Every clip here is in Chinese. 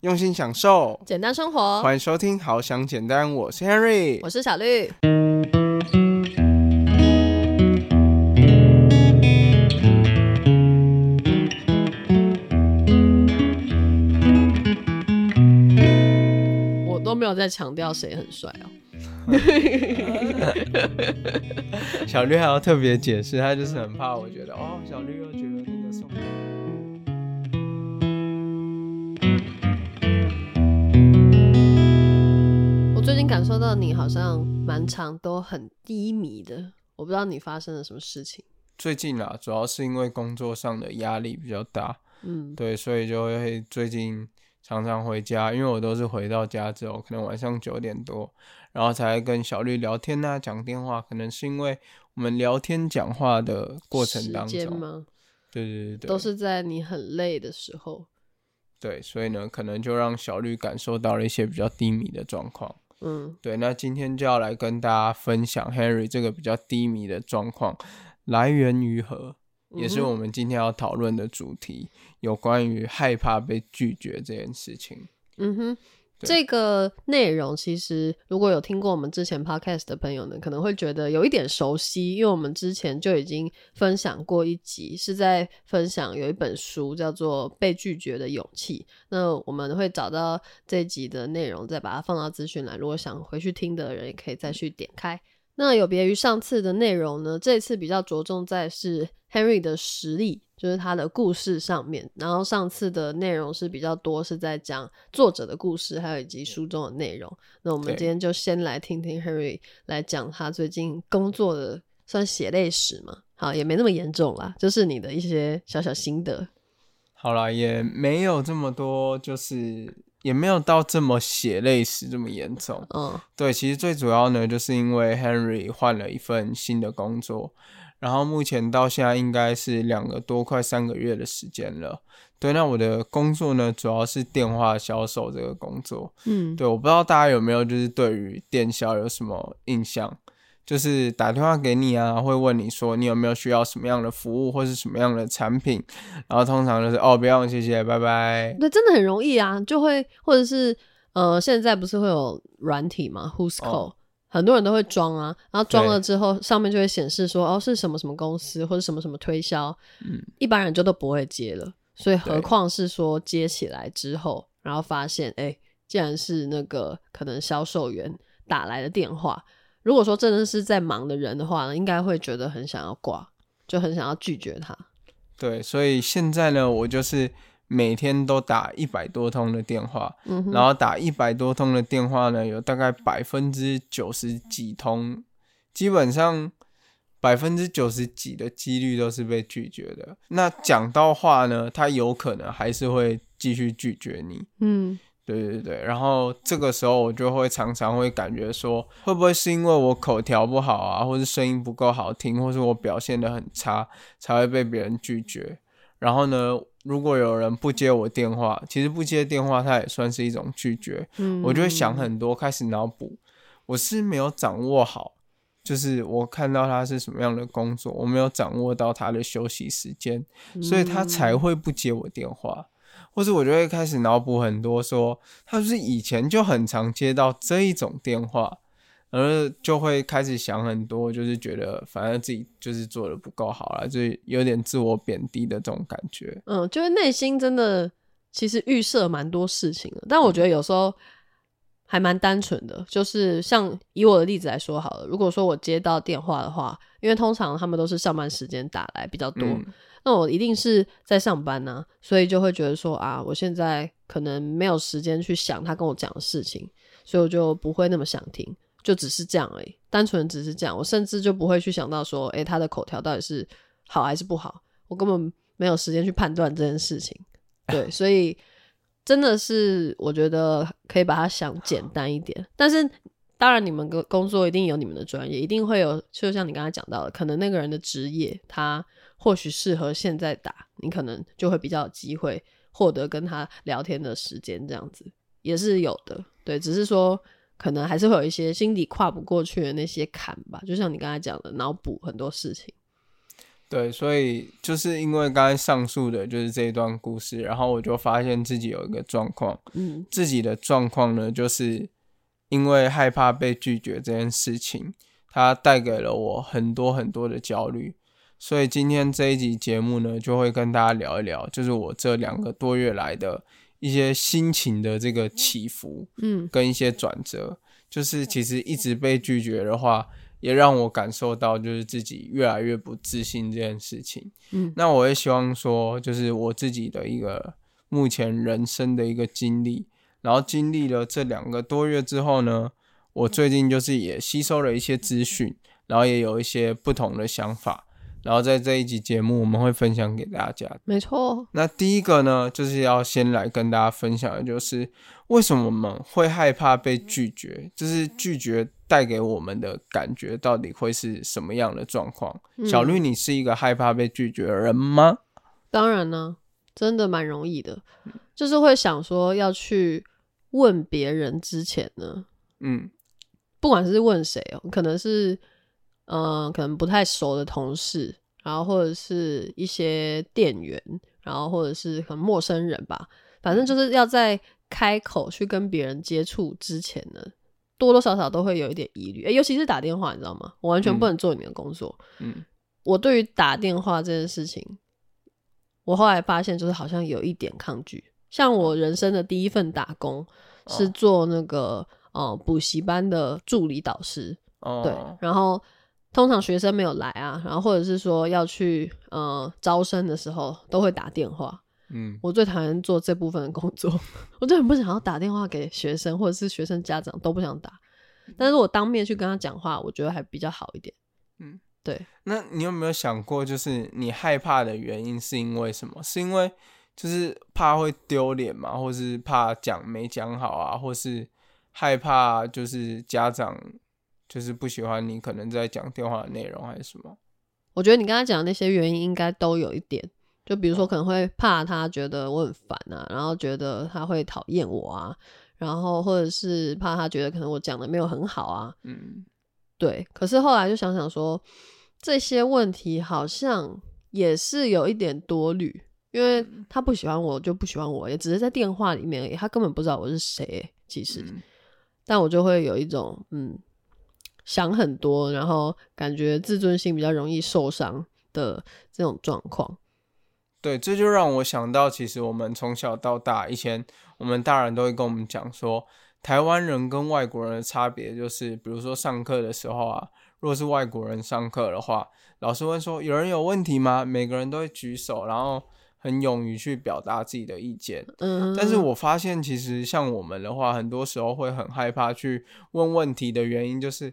用心享受，简单生活。欢迎收听《好想简单》，我是 Henry，我是小绿。我都没有在强调谁很帅哦。小绿还要特别解释，他就是很怕我觉得哦，小绿又觉得我最近感受到你好像蛮长都很低迷的，我不知道你发生了什么事情。最近啊，主要是因为工作上的压力比较大，嗯，对，所以就会最近常常回家，因为我都是回到家之后，可能晚上九点多。然后才跟小绿聊天呐，讲电话，可能是因为我们聊天讲话的过程当中吗？对对对对，都是在你很累的时候。对，所以呢，可能就让小绿感受到了一些比较低迷的状况。嗯，对，那今天就要来跟大家分享 Henry 这个比较低迷的状况来源于何，也是我们今天要讨论的主题，有关于害怕被拒绝这件事情。嗯哼。这个内容其实，如果有听过我们之前 podcast 的朋友呢，可能会觉得有一点熟悉，因为我们之前就已经分享过一集，是在分享有一本书叫做《被拒绝的勇气》。那我们会找到这集的内容，再把它放到资讯栏。如果想回去听的人，也可以再去点开。那有别于上次的内容呢，这次比较着重在是 Henry 的实力。就是他的故事上面，然后上次的内容是比较多，是在讲作者的故事，还有以及书中的内容。那我们今天就先来听听 Henry 来讲他最近工作的，算血泪史嘛？好，也没那么严重啦，就是你的一些小小心得。好啦，也没有这么多，就是也没有到这么血泪史这么严重。嗯，对，其实最主要呢，就是因为 Henry 换了一份新的工作。然后目前到现在应该是两个多快三个月的时间了。对，那我的工作呢，主要是电话销售这个工作。嗯，对，我不知道大家有没有就是对于电销有什么印象？就是打电话给你啊，会问你说你有没有需要什么样的服务或是什么样的产品，然后通常就是哦，不用，谢谢，拜拜。对，真的很容易啊，就会或者是呃，现在不是会有软体吗？Who's Call？很多人都会装啊，然后装了之后，上面就会显示说，哦，是什么什么公司或者什么什么推销，嗯，一般人就都不会接了，所以何况是说接起来之后，然后发现，哎，竟然是那个可能销售员打来的电话，如果说真的是在忙的人的话呢，应该会觉得很想要挂，就很想要拒绝他。对，所以现在呢，我就是。每天都打一百多通的电话，然后打一百多通的电话呢，有大概百分之九十几通，基本上百分之九十几的几率都是被拒绝的。那讲到话呢，他有可能还是会继续拒绝你。嗯，对对对。然后这个时候我就会常常会感觉说，会不会是因为我口条不好啊，或是声音不够好听，或是我表现的很差，才会被别人拒绝？然后呢？如果有人不接我电话，其实不接电话，他也算是一种拒绝。嗯，我就会想很多，开始脑补，我是没有掌握好，就是我看到他是什么样的工作，我没有掌握到他的休息时间，所以他才会不接我电话，或者我就会开始脑补很多，说他是以前就很常接到这一种电话。而就会开始想很多，就是觉得反正自己就是做的不够好了，就有点自我贬低的这种感觉。嗯，就是内心真的其实预设蛮多事情的，但我觉得有时候还蛮单纯的。就是像以我的例子来说好了，如果说我接到电话的话，因为通常他们都是上班时间打来比较多，那我一定是在上班呢，所以就会觉得说啊，我现在可能没有时间去想他跟我讲的事情，所以我就不会那么想听。就只是这样而已，单纯只是这样，我甚至就不会去想到说，诶，他的口条到底是好还是不好，我根本没有时间去判断这件事情。对，所以真的是我觉得可以把它想简单一点。但是当然，你们工工作一定有你们的专业，一定会有，就像你刚才讲到的，可能那个人的职业他或许适合现在打，你可能就会比较有机会获得跟他聊天的时间，这样子也是有的。对，只是说。可能还是会有一些心底跨不过去的那些坎吧，就像你刚才讲的，脑补很多事情。对，所以就是因为刚才上述的就是这一段故事，然后我就发现自己有一个状况，嗯自己的状况呢，就是因为害怕被拒绝这件事情，它带给了我很多很多的焦虑。所以今天这一集节目呢，就会跟大家聊一聊，就是我这两个多月来的一些心情的这个起伏，嗯跟一些转折。就是其实一直被拒绝的话，也让我感受到就是自己越来越不自信这件事情。嗯那我也希望说，就是我自己的一个目前人生的一个经历，然后经历了这两个多月之后呢，我最近就是也吸收了一些资讯，然后也有一些不同的想法，然后在这一集节目我们会分享给大家。没错，那第一个呢，就是要先来跟大家分享的就是为什么我们会害怕被拒绝，就是拒绝带给我们的感觉到底会是什么样的状况？小绿，你是一个害怕被拒绝的人吗？当然呢，真的蛮容易的，就是会想说要去问别人之前呢，嗯不管是问谁哦，可能是嗯、呃可能不太熟的同事，然后或者是一些店员，然后或者是很陌生人吧，反正就是要在开口去跟别人接触之前呢，多多少少都会有一点疑虑，诶尤其是打电话，你知道吗？我完全不能做你的工作。嗯我对于打电话这件事情，我后来发现就是好像有一点抗拒。像我人生的第一份打工是哦做那个呃补习班的助理导师，哦，对，然后通常学生没有来啊，然后或者是说要去呃招生的时候都会打电话。嗯。我最讨厌做这部分的工作，我就很不想要打电话给学生或者是学生家长都不想打，但是我当面去跟他讲话，我觉得还比较好一点。嗯，对，那你有没有想过，就是你害怕的原因是因为什么？是因为就是怕会丢脸嘛，或是怕讲没讲好啊，或是害怕就是家长就是不喜欢你可能在讲电话的内容，还是什么？我觉得你刚才讲的那些原因应该都有一点，就比如说可能会怕他觉得我很烦啊，然后觉得他会讨厌我啊，然后或者是怕他觉得可能我讲的没有很好啊，嗯对。可是后来就想想说，这些问题好像也是有一点多虑，因为他不喜欢我就不喜欢我，也只是在电话里面而已，他根本不知道我是谁，其实。嗯但我就会有一种嗯想很多，然后感觉自尊心比较容易受伤的这种状况。对，这就让我想到，其实我们从小到大，以前我们大人都会跟我们讲说，台湾人跟外国人的差别就是，比如说上课的时候啊，如果是外国人上课的话，老师问说有人有问题吗？每个人都会举手，然后很勇于去表达自己的意见。嗯，但是我发现，其实像我们的话，很多时候会很害怕去问问题的原因，就是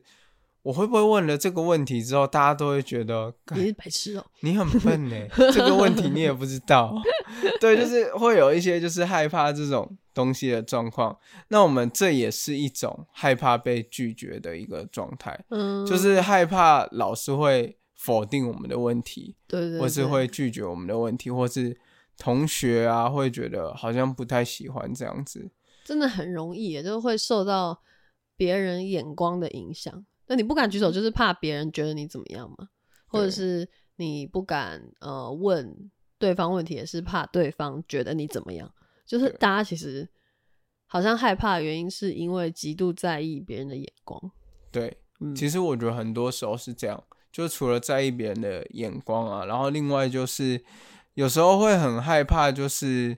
我会不会问了这个问题之后，大家都会觉得，你是白痴哦、你很笨呢，这个问题你也不知道。对，就是会有一些就是害怕这种东西的状况。那我们这也是一种害怕被拒绝的一个状态，嗯，就是害怕老师会否定我们的问题，对对或是会拒绝我们的问题，或是同学啊会觉得好像不太喜欢这样子。真的很容易也，就是会受到别人眼光的影响。那你不敢举手，就是怕别人觉得你怎么样嘛，或者是你不敢呃问对方问题，也是怕对方觉得你怎么样。就是大家其实好像害怕的原因，是因为极度在意别人的眼光。对，嗯，其实我觉得很多时候是这样，就除了在意别人的眼光啊，然后另外就是有时候会很害怕，就是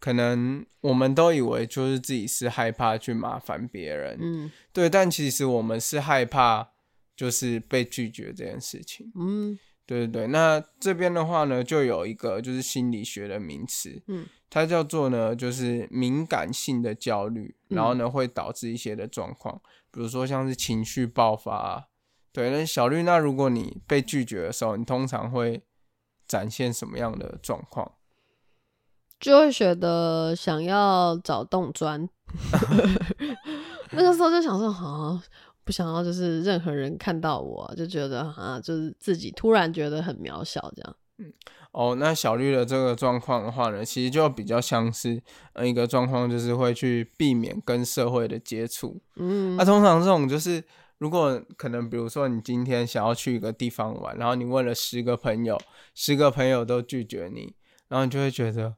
可能我们都以为就是自己是害怕去麻烦别人，嗯。对，但其实我们是害怕就是被拒绝这件事情。嗯。对对对，那这边的话呢，就有一个就是心理学的名词，嗯，它叫做呢就是敏感性的焦虑，然后呢会导致一些的状况，比如说像是情绪爆发、啊。对，那小绿，那如果你被拒绝的时候，你通常会展现什么样的状况？就会觉得想要找洞钻。那个时候就想说，啊，不想要就是任何人看到我，就觉得啊，就是自己突然觉得很渺小这样。哦，那小绿的这个状况的话呢，其实就比较像是呃一个状况，就是会去避免跟社会的接触。嗯那、通常这种就是如果可能，比如说你今天想要去一个地方玩，然后你问了十个朋友，十个朋友都拒绝你，然后你就会觉得，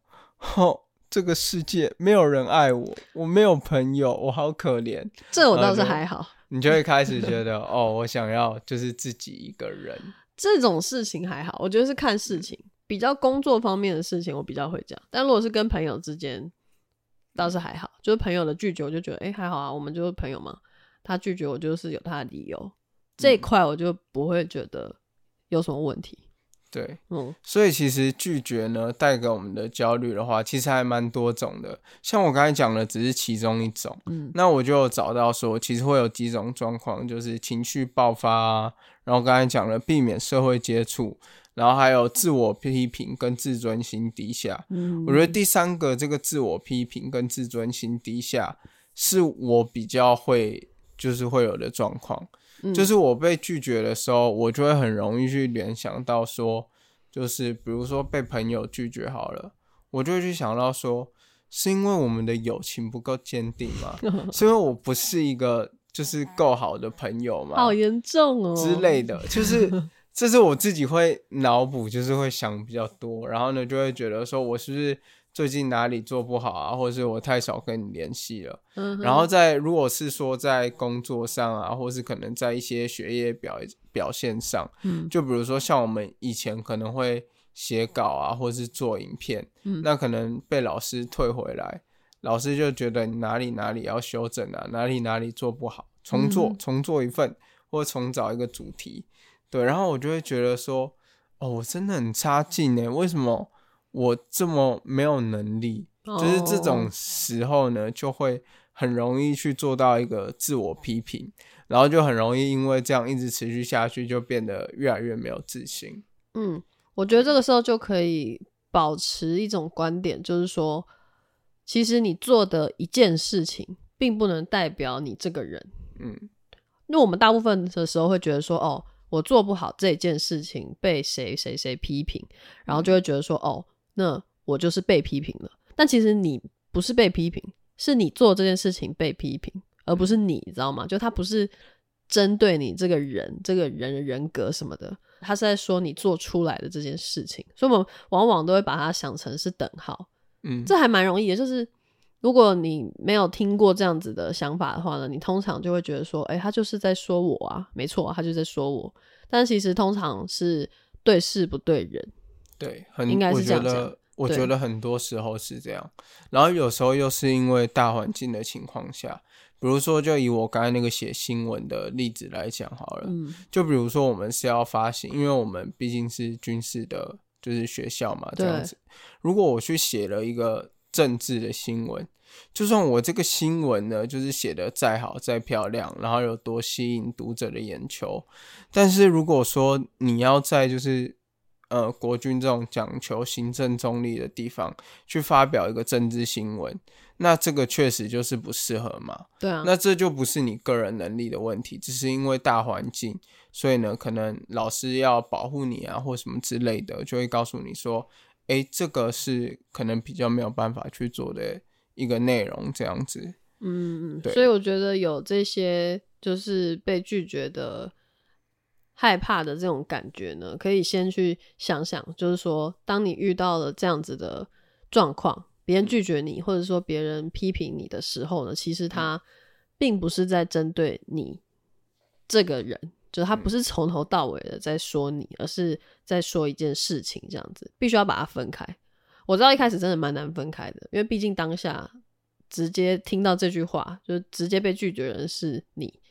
哦，这个世界没有人爱我，我没有朋友，我好可怜。这我倒是还好。你就会开始觉得，哦，我想要就是自己一个人。这种事情还好，我觉得是看事情，比较工作方面的事情，我比较会讲。但如果是跟朋友之间，倒是还好，就是朋友的拒绝，我就觉得，哎，还好啊，我们就是朋友嘛。他拒绝我，就是有他的理由，这一块我就不会觉得有什么问题。对，嗯，所以其实拒绝呢，带给我们的焦虑的话，其实还蛮多种的。像我刚才讲的，只是其中一种。嗯，那我就找到说，其实会有几种状况，就是情绪爆发啊，然后刚才讲了避免社会接触，然后还有自我批评跟自尊心低下。嗯，我觉得第三个这个自我批评跟自尊心低下，是我比较会。就是会有的状况，就是我被拒绝的时候，我就会很容易去联想到说，就是比如说被朋友拒绝好了，我就会去想到说，是因为我们的友情不够坚定吗？是因为我不是一个就是够好的朋友吗？好严重哦之类的，就是 这是我自己会脑补，就是会想比较多，然后呢就会觉得说我是不是。最近哪里做不好啊，或者是我太少跟你联系了。嗯，然后在如果是说在工作上啊，或是可能在一些学业表表现上，嗯，就比如说像我们以前可能会写稿啊，或是做影片，嗯，那可能被老师退回来，老师就觉得你哪里哪里要修正啊，哪里哪里做不好，重做重做一份，或重找一个主题，对，然后我就会觉得说，哦，我真的很差劲呢，为什么？我这么没有能力，就是这种时候呢，就会很容易去做到一个自我批评，然后就很容易因为这样一直持续下去，就变得越来越没有自信。嗯，我觉得这个时候就可以保持一种观点，就是说，其实你做的一件事情，并不能代表你这个人。嗯，因为我们大部分的时候会觉得说，哦，我做不好这件事情，被谁谁谁批评，然后就会觉得说，哦。那我就是被批评了，但其实你不是被批评，是你做这件事情被批评，而不是你，知道吗？就他不是针对你这个人、这个人的人格什么的，他是在说你做出来的这件事情，所以我们往往都会把它想成是等号。嗯，这还蛮容易的，就是如果你没有听过这样子的想法的话呢，你通常就会觉得说，哎，他就是在说我啊，没错，他就在说我，但其实通常是对事不对人。对，很我觉得，我觉得很多时候是这样，然后有时候又是因为大环境的情况下，比如说，就以我刚才那个写新闻的例子来讲好了，嗯，就比如说我们是要发行，因为我们毕竟是军事的，就是学校嘛，这样子。如果我去写了一个政治的新闻，就算我这个新闻呢，就是写的再好再漂亮，然后有多吸引读者的眼球，但是如果说你要在就是。呃，国军这种讲求行政中立的地方去发表一个政治新闻，那这个确实就是不适合嘛。对啊，那这就不是你个人能力的问题，只是因为大环境，所以呢，可能老师要保护你啊，或什么之类的，就会告诉你说，哎，这个是可能比较没有办法去做的一个内容，这样子。嗯，对。所以我觉得有这些就是被拒绝的。害怕的这种感觉呢，可以先去想想，就是说，当你遇到了这样子的状况，别人拒绝你，或者说别人批评你的时候呢，其实他并不是在针对你这个人，就是他不是从头到尾的在说你，而是在说一件事情，这样子必须要把它分开。我知道一开始真的蛮难分开的，因为毕竟当下直接听到这句话，就直接被拒绝人是你。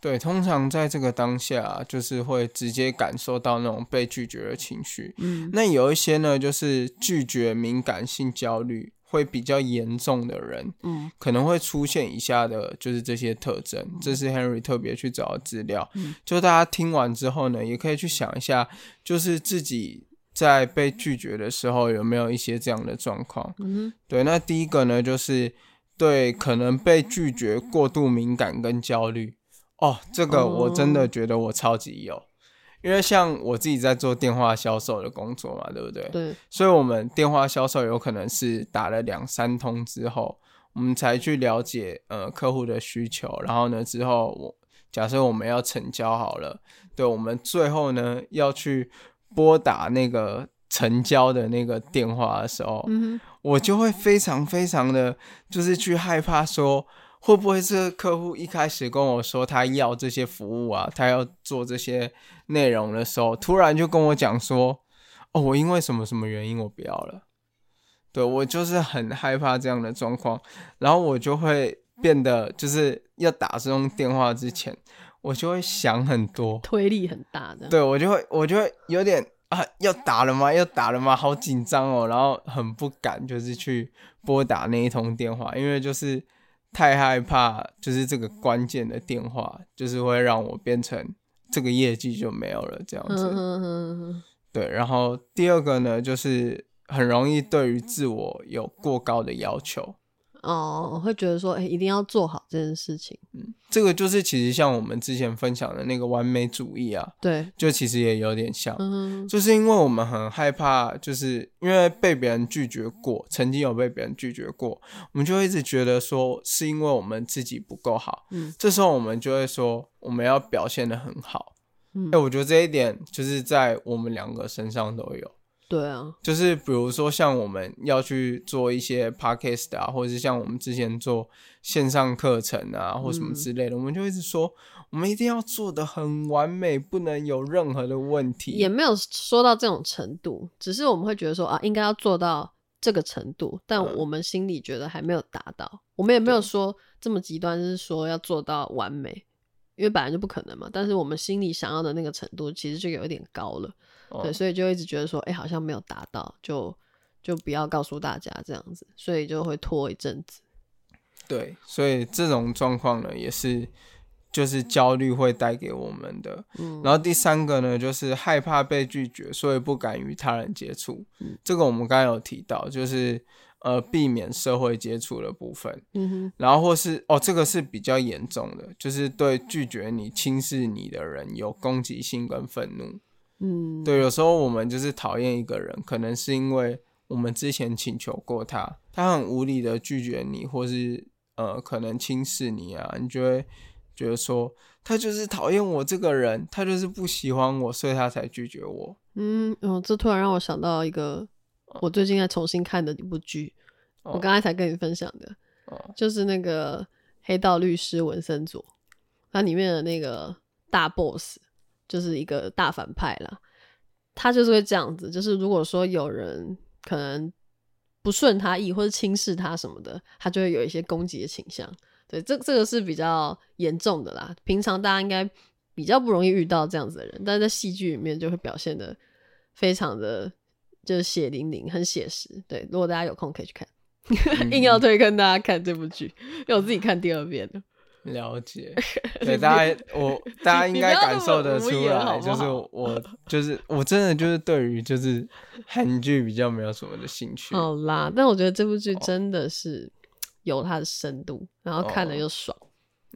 对，通常在这个当下，就是会直接感受到那种被拒绝的情绪。嗯，那有一些呢，就是拒绝敏感性焦虑会比较严重的人，嗯，可能会出现以下的就是这些特征。这是 Henry 特别去找的资料，就大家听完之后呢，也可以去想一下，就是自己在被拒绝的时候有没有一些这样的状况。嗯，对，那第一个呢，就是对可能被拒绝过度敏感跟焦虑。哦，这个我真的觉得我超级有，因为像我自己在做电话销售的工作嘛，对不对？对。所以，我们电话销售有可能是打了两三通之后，我们才去了解呃客户的需求，然后呢之后我假设我们要成交好了，对，我们最后呢要去拨打那个成交的那个电话的时候，嗯我就会非常非常的就是去害怕说。会不会是客户一开始跟我说他要这些服务啊，他要做这些内容的时候，突然就跟我讲说，哦，我因为什么什么原因我不要了。对我就是很害怕这样的状况，然后我就会变得就是要打这种电话之前，我就会想很多，推力很大的。对我就会我就会有点啊，要打了吗？要打了吗？好紧张哦，然后很不敢就是去拨打那一通电话，因为就是。太害怕，就是这个关键的电话，就是会让我变成这个业绩就没有了这样子。对，然后第二个呢，就是很容易对于自我有过高的要求。哦，我会觉得说，哎，一定要做好这件事情。嗯，这个就是其实像我们之前分享的那个完美主义啊，对，就其实也有点像，嗯，就是因为我们很害怕，就是因为被别人拒绝过，曾经有被别人拒绝过，我们就一直觉得说是因为我们自己不够好，嗯，这时候我们就会说我们要表现的很好，嗯，哎，我觉得这一点就是在我们两个身上都有。对啊，就是比如说像我们要去做一些 podcast 啊，或者是像我们之前做线上课程啊，或什么之类的，我们就一直说我们一定要做的很完美，不能有任何的问题。也没有说到这种程度，只是我们会觉得说啊，应该要做到这个程度，但我们心里觉得还没有达到。我们也没有说这么极端，是说要做到完美，因为本来就不可能嘛。但是我们心里想要的那个程度，其实就有一点高了。对，所以就一直觉得说，哎，好像没有达到，就就不要告诉大家这样子，所以就会拖一阵子。对，所以这种状况呢，也是就是焦虑会带给我们的。嗯，然后第三个呢，就是害怕被拒绝，所以不敢与他人接触。嗯，这个我们刚刚有提到，就是呃避免社会接触的部分。嗯哼，然后或是哦，这个是比较严重的，就是对拒绝你、轻视你的人有攻击性跟愤怒。嗯，对，有时候我们就是讨厌一个人，可能是因为我们之前请求过他，他很无理的拒绝你，或是呃，可能轻视你啊，你就会觉得说他就是讨厌我这个人，他就是不喜欢我，所以他才拒绝我。嗯，哦，这突然让我想到一个我最近在重新看的一部剧，我刚才才跟你分享的，就是那个黑道律师文森佐，它里面的那个大 boss。就是一个大反派啦，他就是会这样子，就是如果说有人可能不顺他意或者轻视他什么的，他就会有一些攻击的倾向。对，这这个是比较严重的啦。平常大家应该比较不容易遇到这样子的人，但是在戏剧里面就会表现的非常的就是血淋淋，很写实。对，如果大家有空可以去看，硬要推跟大家看这部剧，因为我自己看第二遍了。了解，对大家，我大家应该感受得出来，就是我，就是我真的就是对于就是韩剧比较没有什么的兴趣。好啦，但我觉得这部剧真的是有它的深度，然后看了又爽。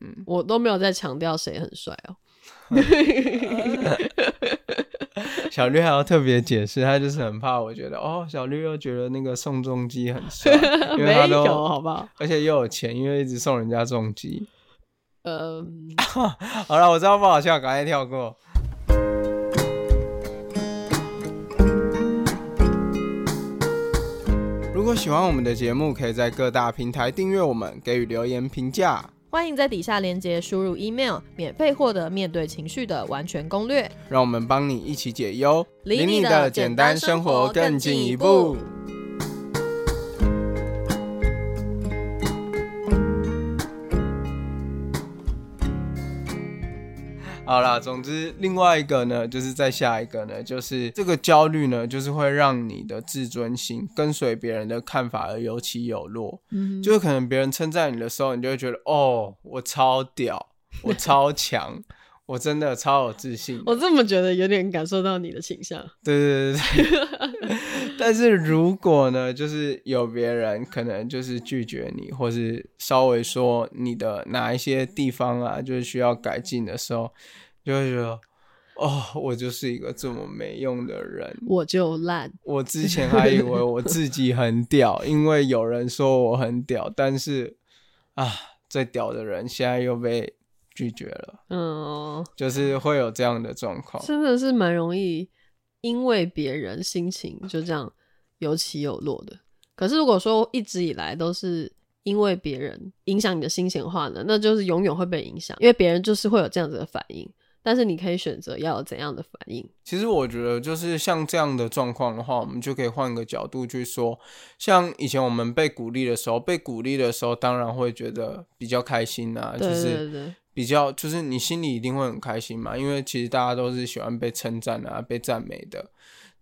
嗯，我都没有在强调谁很帅哦。小绿还要特别解释，他就是很怕我觉得哦，小绿又觉得那个宋仲基很帅，因为他都好不好？而且又有钱，因为一直送人家重机。呃，好了，我知道不好笑，赶快跳过。如果喜欢我们的节目，可以在各大平台订阅我们，给予留言评价。欢迎在底下链接输入 email，免费获得面对情绪的完全攻略。让我们帮你一起解忧，离你的简单生活更进一步。好啦，总之另外一个呢，就是再下一个呢，就是这个焦虑呢，就是会让你的自尊心跟随别人的看法而有起有落。嗯，就是可能别人称赞你的时候，你就会觉得哦，我超屌，我超强，我真的超有自信。我这么觉得，有点感受到你的倾向。对对对对。但是如果呢，就是有别人可能就是拒绝你，或是稍微说你的哪一些地方啊，就是需要改进的时候。就会觉得，哦，我就是一个这么没用的人，我就烂。我之前还以为我自己很屌，因为有人说我很屌，但是啊，最屌的人现在又被拒绝了，嗯，就是会有这样的状况。真的是蛮容易因为别人心情就这样有起有落的。可是如果说一直以来都是因为别人影响你的心情的话呢，那就是永远会被影响，因为别人就是会有这样子的反应。但是你可以选择要有怎样的反应。其实我觉得，就是像这样的状况的话，我们就可以换个角度去说。像以前我们被鼓励的时候，被鼓励的时候，当然会觉得比较开心啊，就是比较，就是你心里一定会很开心嘛。因为其实大家都是喜欢被称赞啊，被赞美的。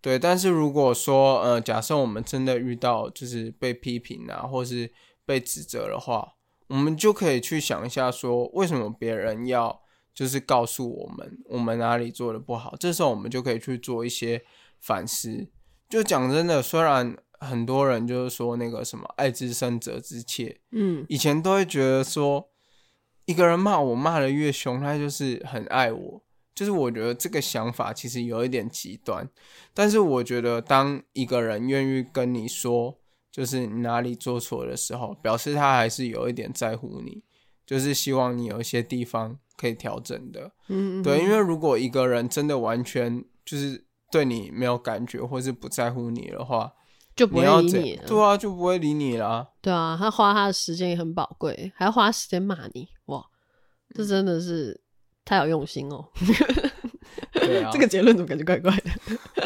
对，但是如果说，呃，假设我们真的遇到就是被批评啊，或是被指责的话，我们就可以去想一下，说为什么别人要。就是告诉我们我们哪里做的不好，这时候我们就可以去做一些反思。就讲真的，虽然很多人就是说那个什么“爱之深，责之切”，嗯，以前都会觉得说一个人骂我骂的越凶，他就是很爱我。就是我觉得这个想法其实有一点极端，但是我觉得当一个人愿意跟你说，就是你哪里做错的时候，表示他还是有一点在乎你，就是希望你有一些地方。可以调整的，嗯，对，因为如果一个人真的完全就是对你没有感觉，或是不在乎你的话，就不会理你了，对啊，就不会理你了。对啊，他花他的时间也很宝贵，还要花时间骂你，哇，这真的是太有用心哦。对啊，这个结论怎么感觉怪怪的？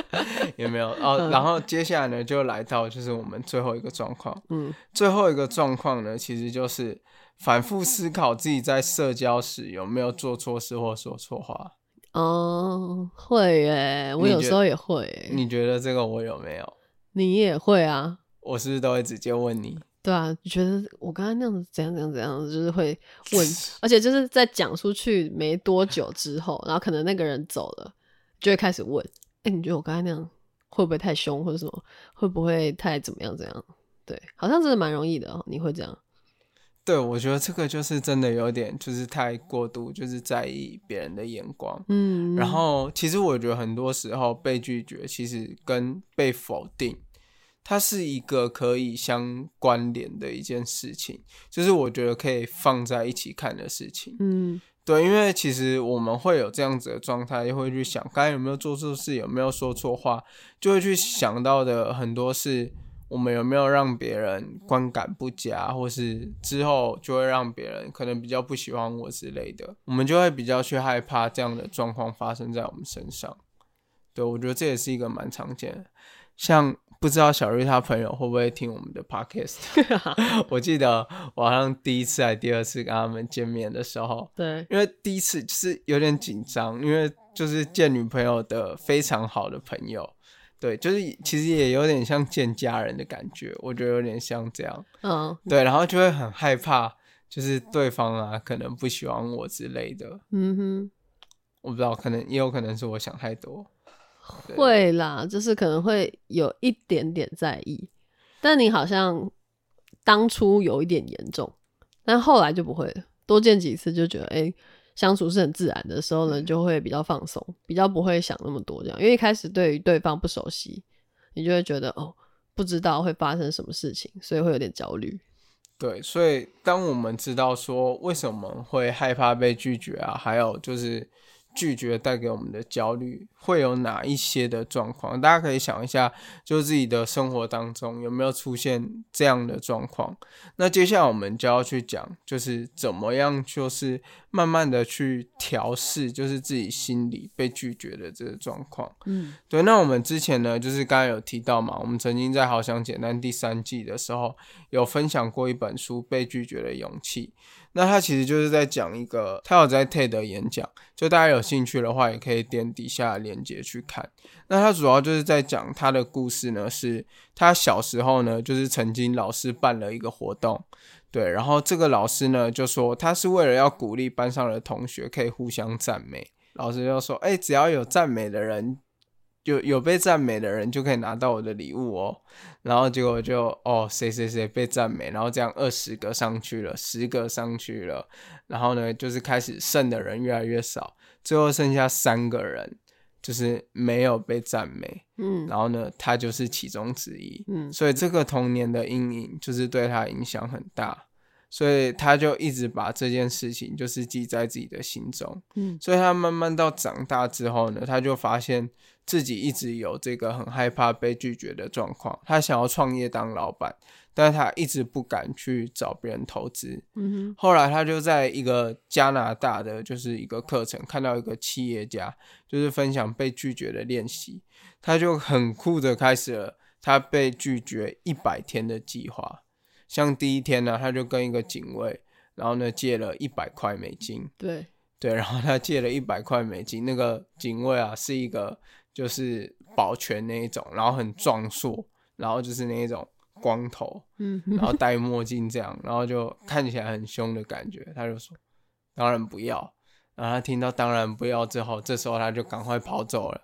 有没有哦？然后接下来呢，就来到就是我们最后一个状况，嗯，最后一个状况呢，其实就是。反复思考自己在社交时有没有做错事或说错话。哦，会耶，我有时候也会。你觉得这个我有没有？你也会啊？我是不是都会直接问你？对啊，你觉得我刚刚那样子怎样怎样怎样，就是会问，而且就是在讲出去没多久之后，然后可能那个人走了，就会开始问：哎，你觉得我刚才那样会不会太凶，或者什么？会不会太怎么样怎样？对，好像真的蛮容易的，你会这样。对，我觉得这个就是真的有点，就是太过度，就是在意别人的眼光。嗯，然后其实我觉得很多时候被拒绝，其实跟被否定，它是一个可以相关联的一件事情，就是我觉得可以放在一起看的事情。嗯，对，因为其实我们会有这样子的状态，会去想刚才有没有做错事，有没有说错话，就会去想到的很多是。我们有没有让别人观感不佳，或是之后就会让别人可能比较不喜欢我之类的，我们就会比较去害怕这样的状况发生在我们身上。对我觉得这也是一个蛮常见的。像不知道小瑞他朋友会不会听我们的 podcast？我记得我好像第一次还第二次跟他们见面的时候，对，因为第一次就是有点紧张，因为就是见女朋友的非常好的朋友。对，就是其实也有点像见家人的感觉，我觉得有点像这样。嗯，对，然后就会很害怕，就是对方啊可能不喜欢我之类的。嗯哼，我不知道，可能也有可能是我想太多。会啦，就是可能会有一点点在意，但你好像当初有一点严重，但后来就不会了，多见几次就觉得哎。相处是很自然的时候呢，就会比较放松，比较不会想那么多这样。因为一开始对于对方不熟悉，你就会觉得哦，不知道会发生什么事情，所以会有点焦虑。对，所以当我们知道说为什么会害怕被拒绝啊，还有就是。拒绝带给我们的焦虑会有哪一些的状况？大家可以想一下，就自己的生活当中有没有出现这样的状况？那接下来我们就要去讲，就是怎么样，就是慢慢的去调试，就是自己心里被拒绝的这个状况。嗯，对。那我们之前呢，就是刚刚有提到嘛，我们曾经在《好想简单》第三季的时候有分享过一本书《被拒绝的勇气》。那他其实就是在讲一个，他有在 TED 演讲，就大家有兴趣的话，也可以点底下链接去看。那他主要就是在讲他的故事呢，是他小时候呢，就是曾经老师办了一个活动，对，然后这个老师呢就说他是为了要鼓励班上的同学可以互相赞美，老师就说，哎，只要有赞美的人。有有被赞美的人就可以拿到我的礼物哦，然后结果就哦谁谁谁被赞美，然后这样二十个上去了，十个上去了，然后呢就是开始剩的人越来越少，最后剩下三个人就是没有被赞美，嗯，然后呢他就是其中之一，嗯，所以这个童年的阴影就是对他影响很大，所以他就一直把这件事情就是记在自己的心中。嗯。所以他慢慢到长大之后呢，他就发现自己一直有这个很害怕被拒绝的状况。他想要创业当老板，但是他一直不敢去找别人投资。嗯后来他就在一个加拿大的就是一个课程看到一个企业家，就是分享被拒绝的练习，他就很酷的开始了他被拒绝一百天的计划。像第一天呢，他就跟一个警卫，然后呢借了一百块美金，对，对，然后他借了一百块美金，那个警卫啊是一个就是保全那一种，然后很壮硕，然后就是那一种光头，嗯然后 戴墨镜这样，然后就看起来很凶的感觉。他就说：“当然不要。”然后他听到“当然不要”之后，这时候他就赶快跑走了。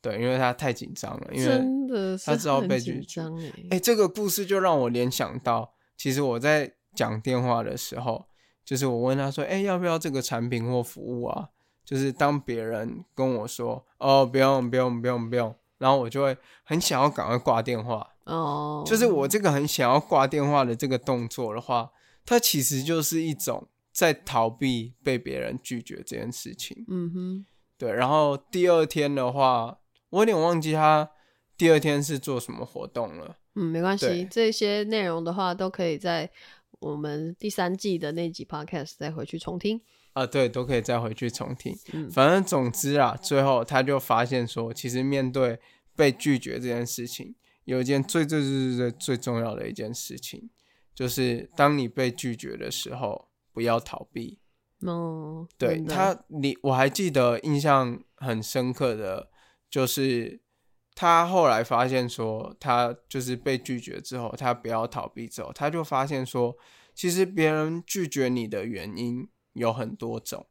对，因为他太紧张了，因为他知道被拒绝张哎，哎、这个故事就让我联想到，其实我在讲电话的时候，就是我问他说：“哎、要不要这个产品或服务啊？”就是当别人跟我说：“哦，不用，不用，不用，不用”，然后我就会很想要赶快挂电话。哦，就是我这个很想要挂电话的这个动作的话，它其实就是一种在逃避被别人拒绝这件事情。嗯哼，对，然后第二天的话，我有点忘记他第二天是做什么活动了。嗯，没关对系，这些内容的话都可以在我们第三季的那集 podcast 再回去重听。啊，对，都可以再回去重听。嗯反正总之啊，最后他就发现说，其实面对被拒绝这件事情，有一件最最最最最最重要的一件事情，就是当你被拒绝的时候，不要逃避。哦，对他，你我还记得印象很深刻的，就是他后来发现说，他就是被拒绝之后，他不要逃避之后，他就发现说，其实别人拒绝你的原因有很多种，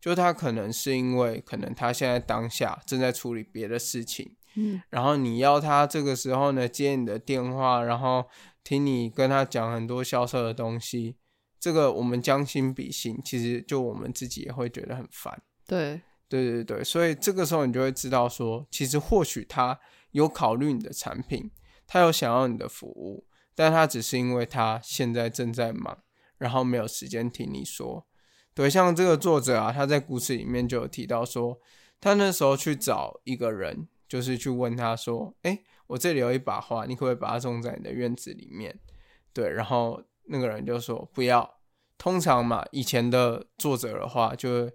就他可能是因为可能他现在当下正在处理别的事情，嗯然后你要他这个时候呢接你的电话，然后听你跟他讲很多销售的东西，这个我们将心比心，其实就我们自己也会觉得很烦。对，对对对，所以这个时候你就会知道说，其实或许他有考虑你的产品，他有想要你的服务，但他只是因为他现在正在忙，然后没有时间听你说。对，像这个作者啊，他在故事里面就有提到说，他那时候去找一个人，就是去问他说：“哎，我这里有一把花，你可不可以把它种在你的院子里面？”对，然后那个人就说：“不要。”通常嘛，以前的作者的话就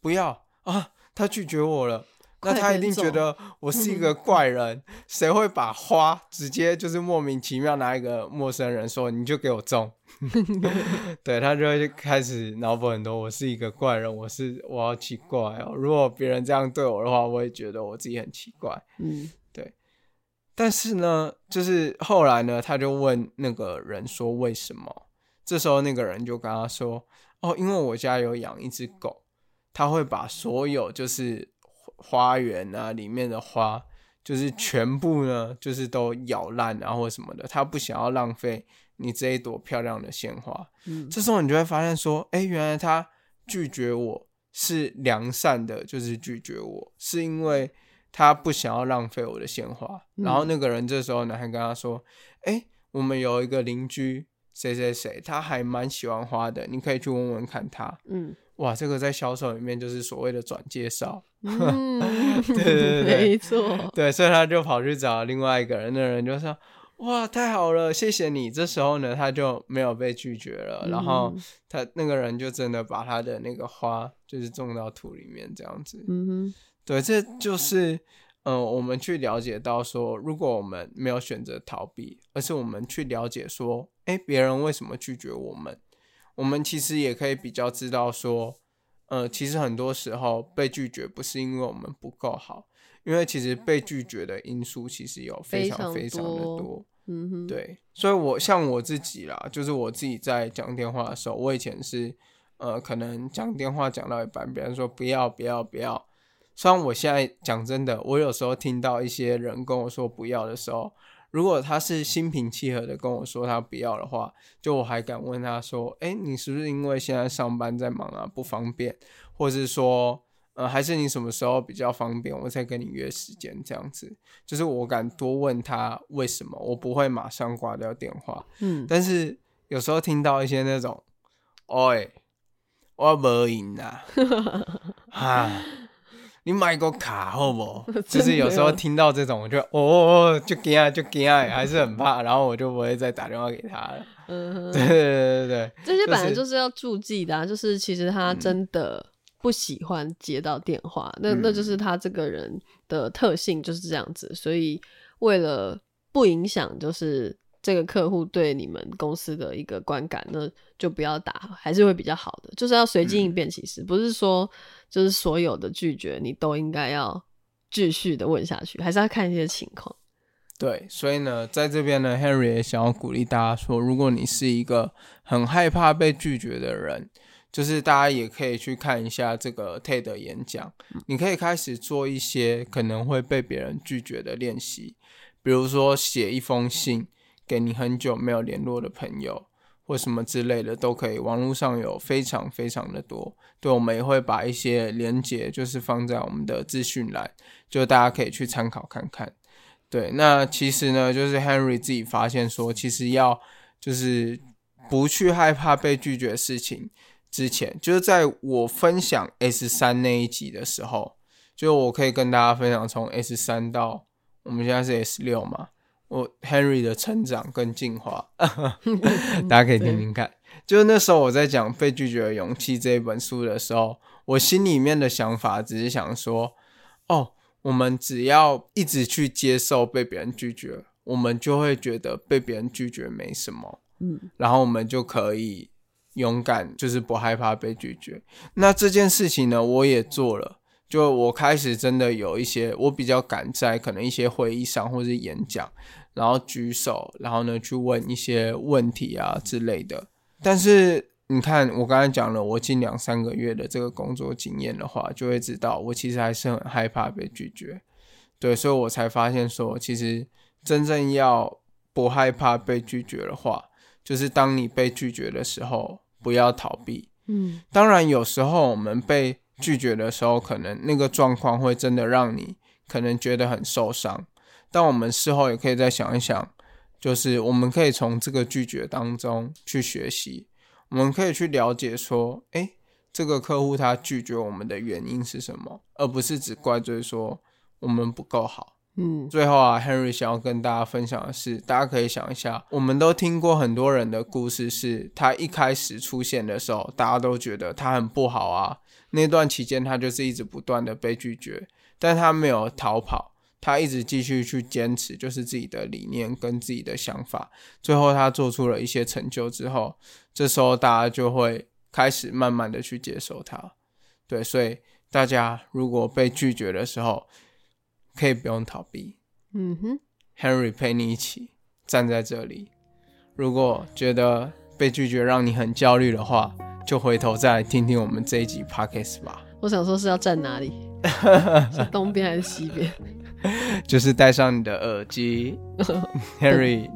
不要啊，他拒绝我了。那他一定觉得我是一个怪人，谁会把花直接就是莫名其妙拿一个陌生人说你就给我种？对他就会开始脑补很多，我是一个怪人，我是我好奇怪哦。如果别人这样对我的话，我也觉得我自己很奇怪。嗯对但是呢，就是后来呢，他就问那个人说为什么？这时候那个人就跟他说：“哦，因为我家有养一只狗，他会把所有就是花园啊里面的花，就是全部呢，就是都咬烂啊或什么的，他不想要浪费你这一朵漂亮的鲜花。嗯这时候你就会发现说，哎，原来他拒绝我是良善的，就是拒绝我是因为他不想要浪费我的鲜花。嗯然后那个人这时候呢还跟他说，哎，我们有一个邻居谁谁谁，他还蛮喜欢花的，你可以去问问看他。嗯哇，这个在销售里面就是所谓的转介绍。嗯，对对 对没错，对，所以他就跑去找另外一个人，那人就说：“哇，太好了，谢谢你。”这时候呢，他就没有被拒绝了，然后嗯他那个人就真的把他的那个花就是种到土里面，这样子。嗯哼，对，这就是嗯、呃我们去了解到说，如果我们没有选择逃避，而是我们去了解说，哎，别人为什么拒绝我们，我们其实也可以比较知道说，呃，其实很多时候被拒绝不是因为我们不够好，因为其实被拒绝的因素其实有非非常常非常的多多。嗯哼，，对，所以我像我自己啦，就是我自己在讲电话的时候，我以前是呃，可能讲电话讲到一半，别人说不要不要不要。虽然我现在讲真的，我有时候听到一些人跟我说不要的时候，如果他是心平气和的跟我说他不要的话，就我还敢问他说：“哎，你是不是因为现在上班在忙啊，不方便？或是说，呃，还是你什么时候比较方便，我再跟你约时间这样子？”就是我敢多问他为什么，我不会马上挂掉电话。嗯，但是有时候听到一些那种，喂，我无赢啦，哈，你买个卡好不？就是有时候听到这种，我就哦，就惊啊，就惊啊，还是很怕，然后我就不会再打电话给他了。嗯，对对对对这些本来就是要注记的，就是其实他真的不喜欢接到电话，那那就是他这个人的特性就是这样子，所以为了不影响，就是这个客户对你们公司的一个观感，那就不要打，还是会比较好的，就是要随机应变。其实不是说就是所有的拒绝你都应该要继续的问下去，还是要看一些情况。对，所以呢，在这边呢，Henry 也想要鼓励大家说，如果你是一个很害怕被拒绝的人，就是大家也可以去看一下这个 TED 演讲，你可以开始做一些可能会被别人拒绝的练习，比如说写一封信给你很久没有联络的朋友，或什么之类的都可以。网络上有非常非常的多，对我们也会把一些连接就是放在我们的资讯栏，就大家可以去参考看看。对，那其实呢，就是 Henry 自己发现说，其实要就是不去害怕被拒绝的事情之前，就是在我分享 S 三那一集的时候，就我可以跟大家分享从 S 三到我们现在是 S 六嘛，我 Henry 的成长跟进化，大家可以听听看。就是那时候我在讲《被拒绝的勇气》这一本书的时候，我心里面的想法只是想说，哦。我们只要一直去接受被别人拒绝，我们就会觉得被别人拒绝没什么，嗯，然后我们就可以勇敢，就是不害怕被拒绝。那这件事情呢，我也做了，就我开始真的有一些，我比较敢在可能一些会议上或者演讲，然后举手，然后呢去问一些问题啊之类的，但是。你看，我刚才讲了我近两三个月的这个工作经验的话，就会知道我其实还是很害怕被拒绝。对，所以我才发现说，其实真正要不害怕被拒绝的话，就是当你被拒绝的时候，不要逃避。嗯，当然有时候我们被拒绝的时候，可能那个状况会真的让你可能觉得很受伤。但我们事后也可以再想一想，就是我们可以从这个拒绝当中去学习。我们可以去了解说，哎，这个客户他拒绝我们的原因是什么，而不是只怪罪说我们不够好。嗯，最后啊，Henry 想要跟大家分享的是，大家可以想一下，我们都听过很多人的故事，是他一开始出现的时候，大家都觉得他很不好啊。那段期间，他就是一直不断的被拒绝，但他没有逃跑。他一直继续去坚持，就是自己的理念跟自己的想法。最后，他做出了一些成就之后，这时候大家就会开始慢慢的去接受他。对，所以大家如果被拒绝的时候，可以不用逃避。嗯哼，Henry 陪你一起站在这里。如果觉得被拒绝让你很焦虑的话，就回头再来听听我们这一集 Podcast 吧。我想说是要站哪里？是东边还是西边？就是戴上你的耳机，Harry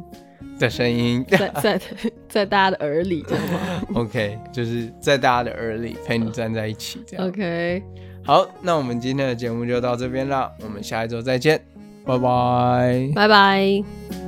的声音在在在大家的耳里，知道吗？OK，就是在大家的耳里陪你站在一起，这样。OK，好，那我们今天的节目就到这边了，我们下一周再见，拜拜，拜拜。